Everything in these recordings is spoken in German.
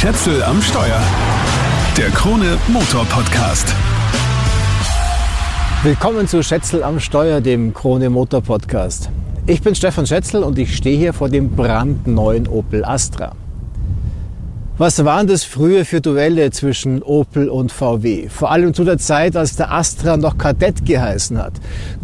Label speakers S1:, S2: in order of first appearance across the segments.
S1: Schätzel am Steuer. Der Krone Motor Podcast.
S2: Willkommen zu Schätzel am Steuer, dem Krone Motor Podcast. Ich bin Stefan Schätzel und ich stehe hier vor dem brandneuen Opel Astra. Was waren das früher für Duelle zwischen Opel und VW? Vor allem zu der Zeit, als der Astra noch Kadett geheißen hat.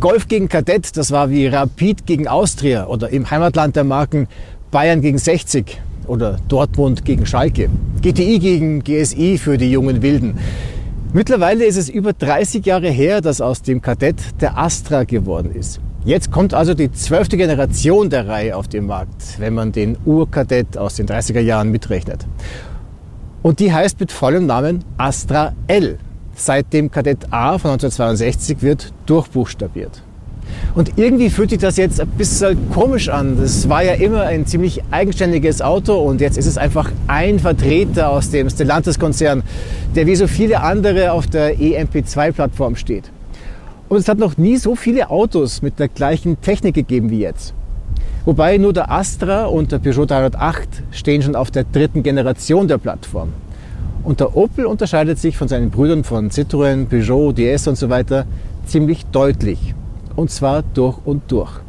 S2: Golf gegen Kadett, das war wie Rapid gegen Austria oder im Heimatland der Marken Bayern gegen 60 oder Dortmund gegen Schalke. GTI gegen GSI für die jungen Wilden. Mittlerweile ist es über 30 Jahre her, dass aus dem Kadett der Astra geworden ist. Jetzt kommt also die zwölfte Generation der Reihe auf den Markt, wenn man den Urkadett aus den 30er Jahren mitrechnet. Und die heißt mit vollem Namen Astra L. Seit dem Kadett A von 1962 wird durchbuchstabiert. Und irgendwie fühlt sich das jetzt ein bisschen komisch an. Das war ja immer ein ziemlich eigenständiges Auto und jetzt ist es einfach ein Vertreter aus dem Stellantis-Konzern, der wie so viele andere auf der EMP2-Plattform steht. Und es hat noch nie so viele Autos mit der gleichen Technik gegeben wie jetzt. Wobei nur der Astra und der Peugeot 308 stehen schon auf der dritten Generation der Plattform. Und der Opel unterscheidet sich von seinen Brüdern von Citroën, Peugeot, DS und so weiter ziemlich deutlich und zwar durch und durch.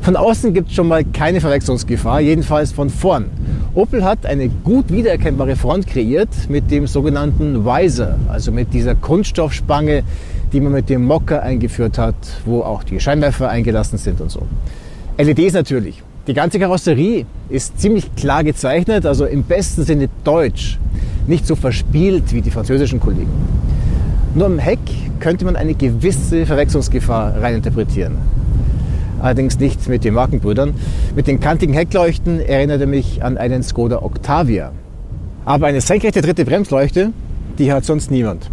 S2: Von außen gibt es schon mal keine Verwechslungsgefahr, jedenfalls von vorn. Opel hat eine gut wiedererkennbare Front kreiert mit dem sogenannten Visor, also mit dieser Kunststoffspange, die man mit dem Mocker eingeführt hat, wo auch die Scheinwerfer eingelassen sind und so. LEDs natürlich. Die ganze Karosserie ist ziemlich klar gezeichnet, also im besten Sinne deutsch, nicht so verspielt wie die französischen Kollegen. Nur im Heck könnte man eine gewisse Verwechslungsgefahr reininterpretieren. Allerdings nicht mit den Markenbrüdern. Mit den kantigen Heckleuchten erinnert er mich an einen Skoda Octavia. Aber eine senkrechte dritte Bremsleuchte, die hat sonst niemand.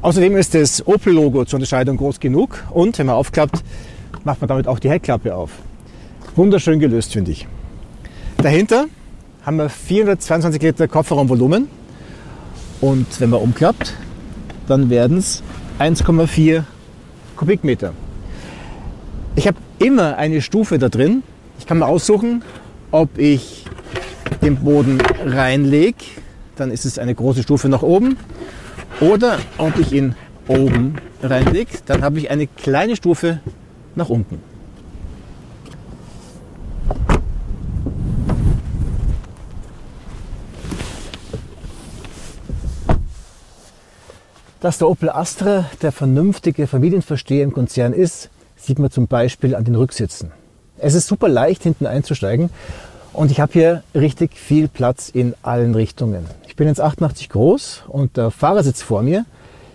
S2: Außerdem ist das Opel-Logo zur Unterscheidung groß genug und wenn man aufklappt, macht man damit auch die Heckklappe auf. Wunderschön gelöst, finde ich. Dahinter haben wir 422 Liter Kofferraumvolumen und wenn man umklappt, dann werden es 1,4 Kubikmeter. Ich habe immer eine Stufe da drin. Ich kann mal aussuchen, ob ich den Boden reinlege, dann ist es eine große Stufe nach oben. Oder ob ich ihn oben reinlege, dann habe ich eine kleine Stufe nach unten. Dass der Opel Astra der vernünftige Familienversteher im Konzern ist, sieht man zum Beispiel an den Rücksitzen. Es ist super leicht hinten einzusteigen und ich habe hier richtig viel Platz in allen Richtungen. Ich bin jetzt 88 groß und der Fahrersitz vor mir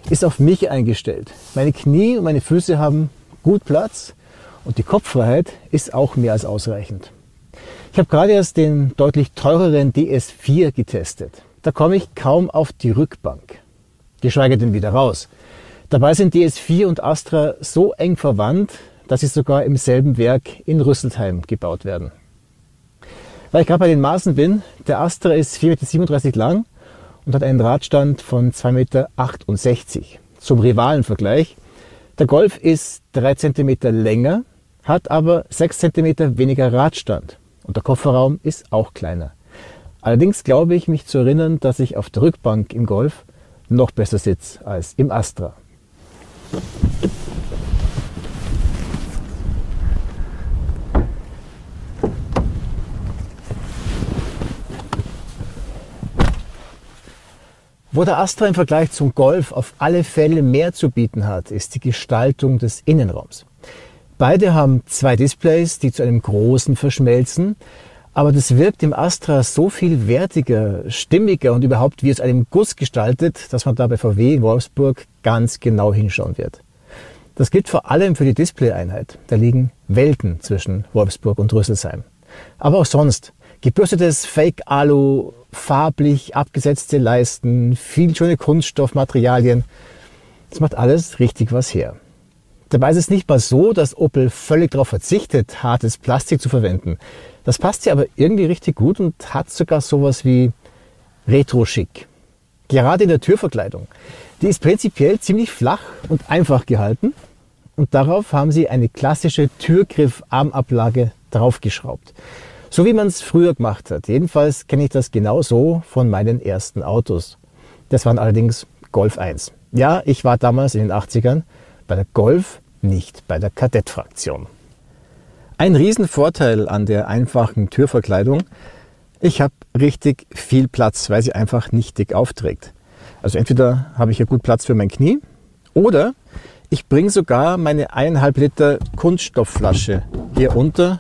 S2: ist auf mich eingestellt. Meine Knie und meine Füße haben gut Platz und die Kopffreiheit ist auch mehr als ausreichend. Ich habe gerade erst den deutlich teureren DS4 getestet. Da komme ich kaum auf die Rückbank geschweige denn wieder raus. Dabei sind DS4 und Astra so eng verwandt, dass sie sogar im selben Werk in Rüsselsheim gebaut werden. Weil ich gerade bei den Maßen bin, der Astra ist 4,37 Meter lang und hat einen Radstand von 2,68 Meter. Zum Rivalenvergleich. Der Golf ist 3 cm länger, hat aber 6 cm weniger Radstand und der Kofferraum ist auch kleiner. Allerdings glaube ich mich zu erinnern, dass ich auf der Rückbank im Golf noch besser sitzt als im Astra. Wo der Astra im Vergleich zum Golf auf alle Fälle mehr zu bieten hat, ist die Gestaltung des Innenraums. Beide haben zwei Displays, die zu einem großen verschmelzen, aber das wirkt im Astra so viel wertiger, stimmiger und überhaupt wie es einem Guss gestaltet, dass man da bei VW in Wolfsburg ganz genau hinschauen wird. Das gilt vor allem für die Display-Einheit. Da liegen Welten zwischen Wolfsburg und Rüsselsheim. Aber auch sonst. Gebürstetes Fake-Alu, farblich abgesetzte Leisten, viel schöne Kunststoffmaterialien. Das macht alles richtig was her. Dabei ist es nicht mal so, dass Opel völlig darauf verzichtet, hartes Plastik zu verwenden. Das passt hier aber irgendwie richtig gut und hat sogar sowas wie Retro-Schick. Gerade in der Türverkleidung. Die ist prinzipiell ziemlich flach und einfach gehalten und darauf haben sie eine klassische Türgriff-Armablage draufgeschraubt. So wie man es früher gemacht hat. Jedenfalls kenne ich das genau so von meinen ersten Autos. Das waren allerdings Golf 1. Ja, ich war damals in den 80ern bei der Golf, nicht bei der Kadettfraktion. Ein Riesenvorteil an der einfachen Türverkleidung, ich habe richtig viel Platz, weil sie einfach nicht dick aufträgt. Also entweder habe ich hier gut Platz für mein Knie oder ich bringe sogar meine eineinhalb Liter Kunststoffflasche hier unter,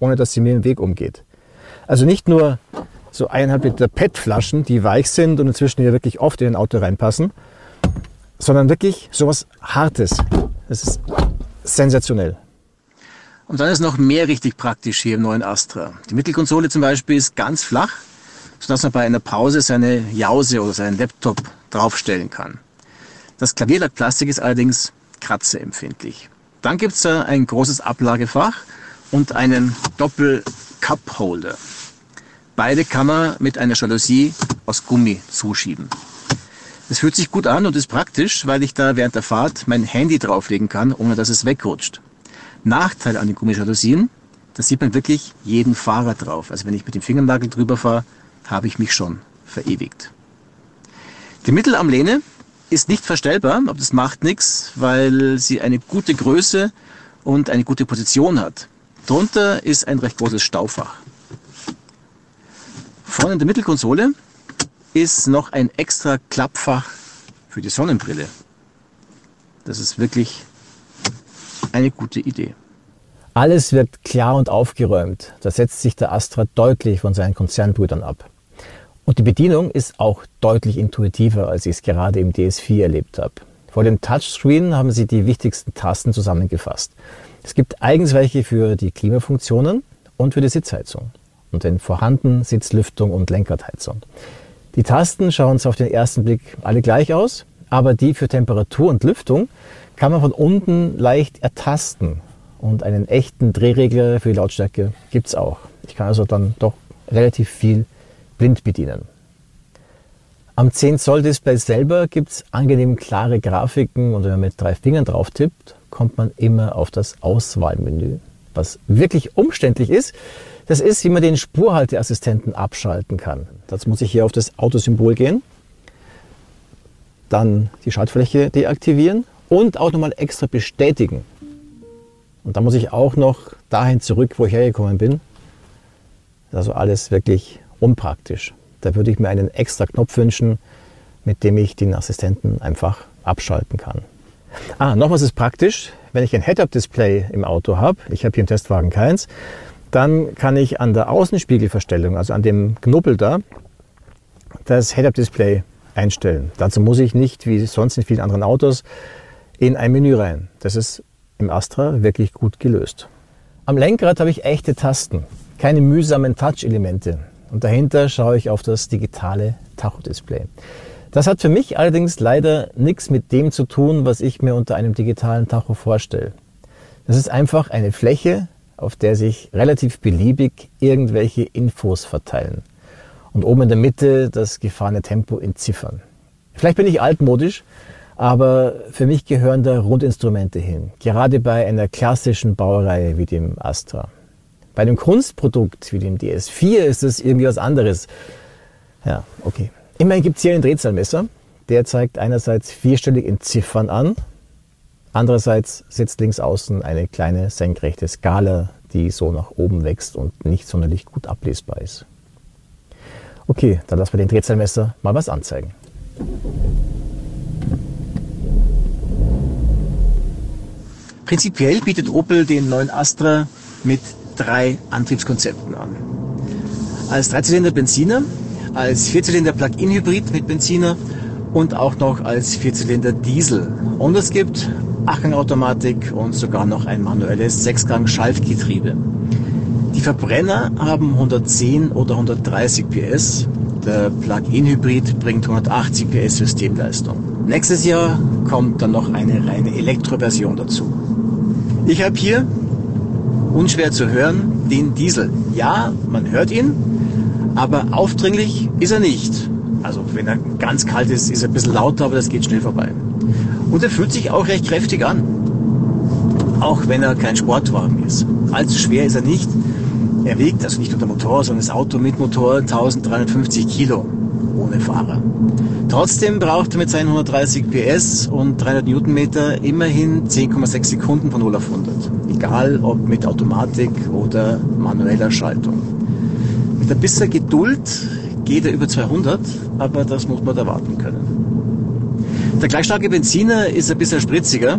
S2: ohne dass sie mir im Weg umgeht. Also nicht nur so eineinhalb Liter PET-Flaschen, die weich sind und inzwischen hier wirklich oft in ein Auto reinpassen, sondern wirklich sowas Hartes. Das ist sensationell. Und dann ist noch mehr richtig praktisch hier im neuen Astra. Die Mittelkonsole zum Beispiel ist ganz flach, sodass man bei einer Pause seine Jause oder seinen Laptop draufstellen kann. Das Klavierlackplastik ist allerdings kratzeempfindlich. Dann gibt es da ein großes Ablagefach und einen Doppel-Cup-Holder. Beide kann man mit einer Jalousie aus Gummi zuschieben. Es fühlt sich gut an und ist praktisch, weil ich da während der Fahrt mein Handy drauflegen kann, ohne dass es wegrutscht. Nachteil an den Gummischalousien, da sieht man wirklich jeden Fahrer drauf. Also wenn ich mit dem Fingernagel drüber fahre, habe ich mich schon verewigt. Die Mittelarmlehne ist nicht verstellbar, aber das macht nichts, weil sie eine gute Größe und eine gute Position hat. Drunter ist ein recht großes Staufach. Vorne in der Mittelkonsole ist noch ein extra Klappfach für die Sonnenbrille. Das ist wirklich eine gute Idee. Alles wirkt klar und aufgeräumt. Da setzt sich der Astra deutlich von seinen Konzernbrüdern ab. Und die Bedienung ist auch deutlich intuitiver, als ich es gerade im DS4 erlebt habe. Vor dem Touchscreen haben sie die wichtigsten Tasten zusammengefasst. Es gibt eigens welche für die Klimafunktionen und für die Sitzheizung und den vorhandenen Sitzlüftung und Lenkradheizung. Die Tasten schauen zwar auf den ersten Blick alle gleich aus, aber die für Temperatur und Lüftung kann man von unten leicht ertasten. Und einen echten Drehregler für die Lautstärke gibt es auch. Ich kann also dann doch relativ viel blind bedienen. Am 10 Zoll Display selber gibt es angenehm klare Grafiken und wenn man mit drei Fingern drauf tippt, kommt man immer auf das Auswahlmenü. Was wirklich umständlich ist, das ist, wie man den Spurhalteassistenten abschalten kann. Dazu muss ich hier auf das Autosymbol gehen, dann die Schaltfläche deaktivieren und auch nochmal extra bestätigen. Und dann muss ich auch noch dahin zurück, wo ich hergekommen bin. Also alles wirklich unpraktisch. Da würde ich mir einen extra Knopf wünschen, mit dem ich den Assistenten einfach abschalten kann. Ah, nochmals ist praktisch, wenn ich ein Head-Up-Display im Auto habe, ich habe hier im Testwagen keins, dann kann ich an der Außenspiegelverstellung, also an dem Knubbel da, das Head-Up-Display einstellen. Dazu muss ich nicht, wie sonst in vielen anderen Autos, in ein Menü rein. Das ist im Astra wirklich gut gelöst. Am Lenkrad habe ich echte Tasten, keine mühsamen Touch-Elemente. Und dahinter schaue ich auf das digitale Tacho-Display. Das hat für mich allerdings leider nichts mit dem zu tun, was ich mir unter einem digitalen Tacho vorstelle. Das ist einfach eine Fläche, auf der sich relativ beliebig irgendwelche Infos verteilen. Und oben in der Mitte das gefahrene Tempo in Ziffern. Vielleicht bin ich altmodisch, aber für mich gehören da Rundinstrumente hin, gerade bei einer klassischen Baureihe wie dem Astra. Bei einem Kunstprodukt wie dem DS4 ist es irgendwie was anderes. Ja, okay. Immerhin gibt es hier ein Drehzahlmesser. Der zeigt einerseits vierstellig in Ziffern an, andererseits sitzt links außen eine kleine senkrechte Skala, die so nach oben wächst und nicht sonderlich gut ablesbar ist. Okay, dann lassen wir den Drehzahlmesser mal was anzeigen. Prinzipiell bietet Opel den neuen Astra mit drei Antriebskonzepten an. Als Dreizylinder Benziner, als Vierzylinder Plug-in-Hybrid mit Benziner und auch noch als Vierzylinder Diesel. Und es gibt Achtgangautomatik und sogar noch ein manuelles Sechsgang-Schaltgetriebe. Die Verbrenner haben 110 oder 130 PS. Der Plug-in-Hybrid bringt 180 PS Systemleistung. Nächstes Jahr kommt dann noch eine reine Elektroversion dazu. Ich habe hier, unschwer zu hören, den Diesel. Ja, man hört ihn, aber aufdringlich ist er nicht. Also wenn er ganz kalt ist, ist er ein bisschen lauter, aber das geht schnell vorbei. Und er fühlt sich auch recht kräftig an. Auch wenn er kein Sportwagen ist. Allzu schwer ist er nicht. Er wiegt, also nicht nur der Motor, sondern das Auto mit Motor 1350 Kilo ohne Fahrer. Trotzdem braucht er mit seinen 130 PS und 300 Newtonmeter immerhin 10,6 Sekunden von 0 auf 100. Egal ob mit Automatik oder manueller Schaltung. Mit ein bisschen Geduld geht er über 200, aber das muss man erwarten können. Der gleichstarke Benziner ist ein bisschen spritziger,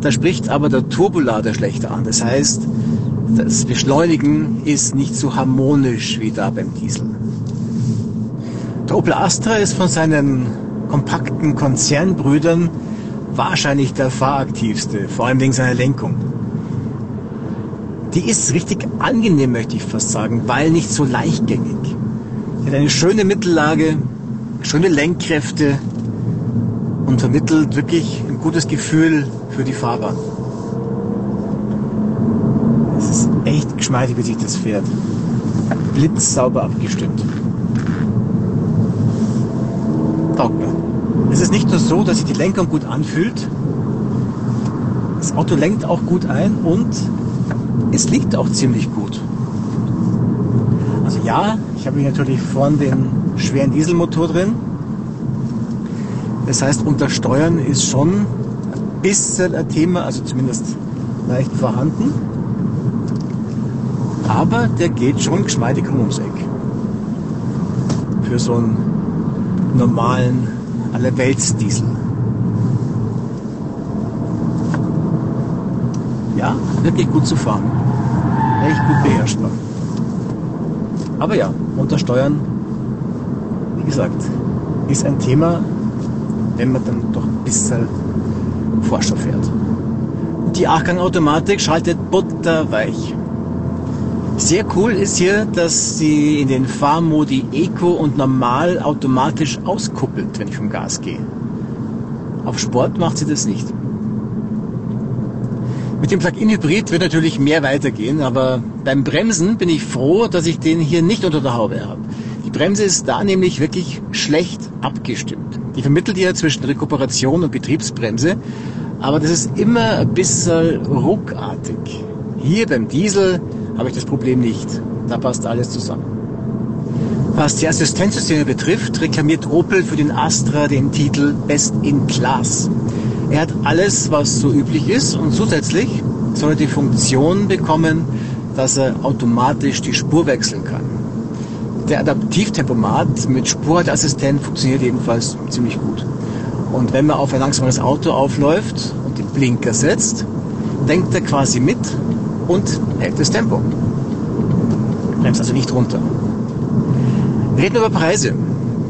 S2: da spricht aber der Turbolader schlechter an. Das heißt, das Beschleunigen ist nicht so harmonisch wie da beim Diesel. Der Opel Astra ist von seinen kompakten Konzernbrüdern wahrscheinlich der fahraktivste, vor allem wegen seiner Lenkung. Die ist richtig angenehm, möchte ich fast sagen, weil nicht so leichtgängig. Hat eine schöne Mittellage, schöne Lenkkräfte und vermittelt wirklich ein gutes Gefühl für die Fahrbahn. Es ist echt geschmeidig, wie sich das fährt. Blitzsauber abgestimmt. taugt mir. Es ist nicht nur so, dass sich die Lenkung gut anfühlt. Das Auto lenkt auch gut ein und es liegt auch ziemlich gut. Also ja, ich habe hier natürlich vorn den schweren Dieselmotor drin. Das heißt, unter Steuern ist schon ein bisschen ein Thema, also zumindest leicht vorhanden. Aber der geht schon geschmeidig ums Eck. Für so ein normalen Allerweltsdiesel. Ja, wirklich gut zu fahren. Echt gut beherrschbar. Aber ja, unter Steuern, wie gesagt, ist ein Thema, wenn man dann doch ein bisschen Forscher fährt. Die Achtgang-Automatik schaltet butterweich. Sehr cool ist hier, dass sie in den Fahrmodi Eco und Normal automatisch auskuppelt, wenn ich vom Gas gehe. Auf Sport macht sie das nicht. Mit dem Plug-in-Hybrid wird natürlich mehr weitergehen, aber beim Bremsen bin ich froh, dass ich den hier nicht unter der Haube habe. Die Bremse ist da nämlich wirklich schlecht abgestimmt. Die vermittelt ja zwischen Rekuperation und Betriebsbremse, aber das ist immer ein bisschen ruckartig. Hier beim Diesel habe ich das Problem nicht. Da passt alles zusammen. Was die Assistenzsysteme betrifft, reklamiert Opel für den Astra den Titel Best in Class. Er hat alles, was so üblich ist und zusätzlich soll er die Funktion bekommen, dass er automatisch die Spur wechseln kann. Der Adaptivtempomat mit Spurhalteassistent funktioniert jedenfalls ziemlich gut. Und wenn man auf ein langsames Auto aufläuft und den Blinker setzt, denkt er quasi mit und hält das Tempo. Bremst also nicht runter. Reden wir über Preise.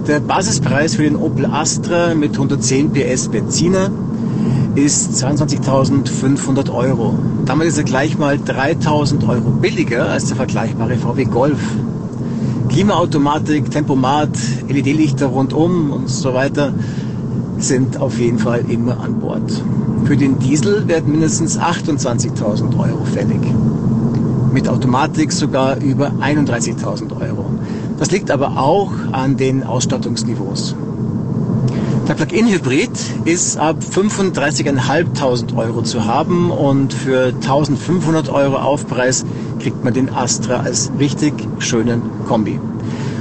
S2: Der Basispreis für den Opel Astra mit 110 PS Benziner ist 22.500 Euro. Damit ist er gleich mal 3.000 Euro billiger als der vergleichbare VW Golf. Klimaautomatik, Tempomat, LED-Lichter rundum und so weiter sind auf jeden Fall immer an Bord. Für den Diesel werden mindestens 28.000 Euro fällig. Mit Automatik sogar über 31.000 Euro. Das liegt aber auch an den Ausstattungsniveaus. Der Plug-in-Hybrid ist ab 35.500 Euro zu haben und für 1.500 Euro Aufpreis kriegt man den Astra als richtig schönen Kombi.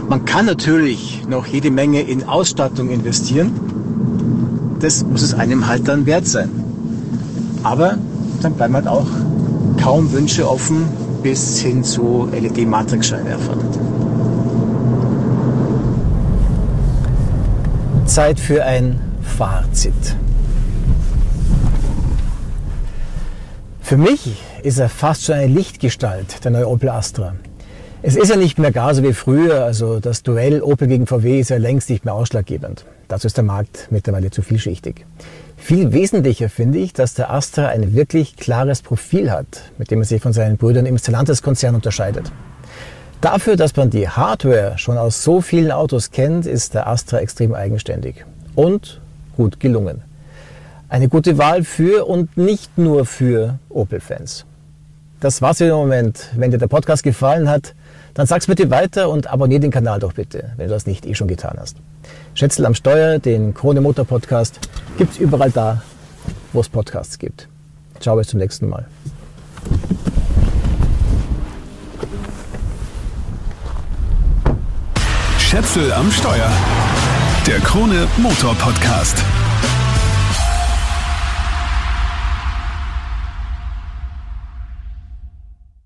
S2: Man kann natürlich noch jede Menge in Ausstattung investieren. Das muss es einem halt dann wert sein. Aber dann bleiben halt auch kaum Wünsche offen bis hin zu LED-Matrix-Scheinwerfern. Zeit für ein Fazit. Für mich ist er fast schon eine Lichtgestalt, der neue Opel Astra. Es ist ja nicht mehr gar so wie früher, also das Duell Opel gegen VW ist ja längst nicht mehr ausschlaggebend. Dazu ist der Markt mittlerweile zu vielschichtig. Viel wesentlicher finde ich, dass der Astra ein wirklich klares Profil hat, mit dem er sich von seinen Brüdern im Stellantis-Konzern unterscheidet. Dafür, dass man die Hardware schon aus so vielen Autos kennt, ist der Astra extrem eigenständig und gut gelungen. Eine gute Wahl für und nicht nur für Opel-Fans. Das war's für den Moment. Wenn dir der Podcast gefallen hat, dann sag's bitte weiter und abonniere den Kanal doch bitte, wenn du das nicht eh schon getan hast. Schätzel am Steuer, den Krone Motor Podcast, gibt's überall da, wo es Podcasts gibt. Ciao, bis zum nächsten Mal.
S1: Schätzel am Steuer. Der Krone Motor Podcast.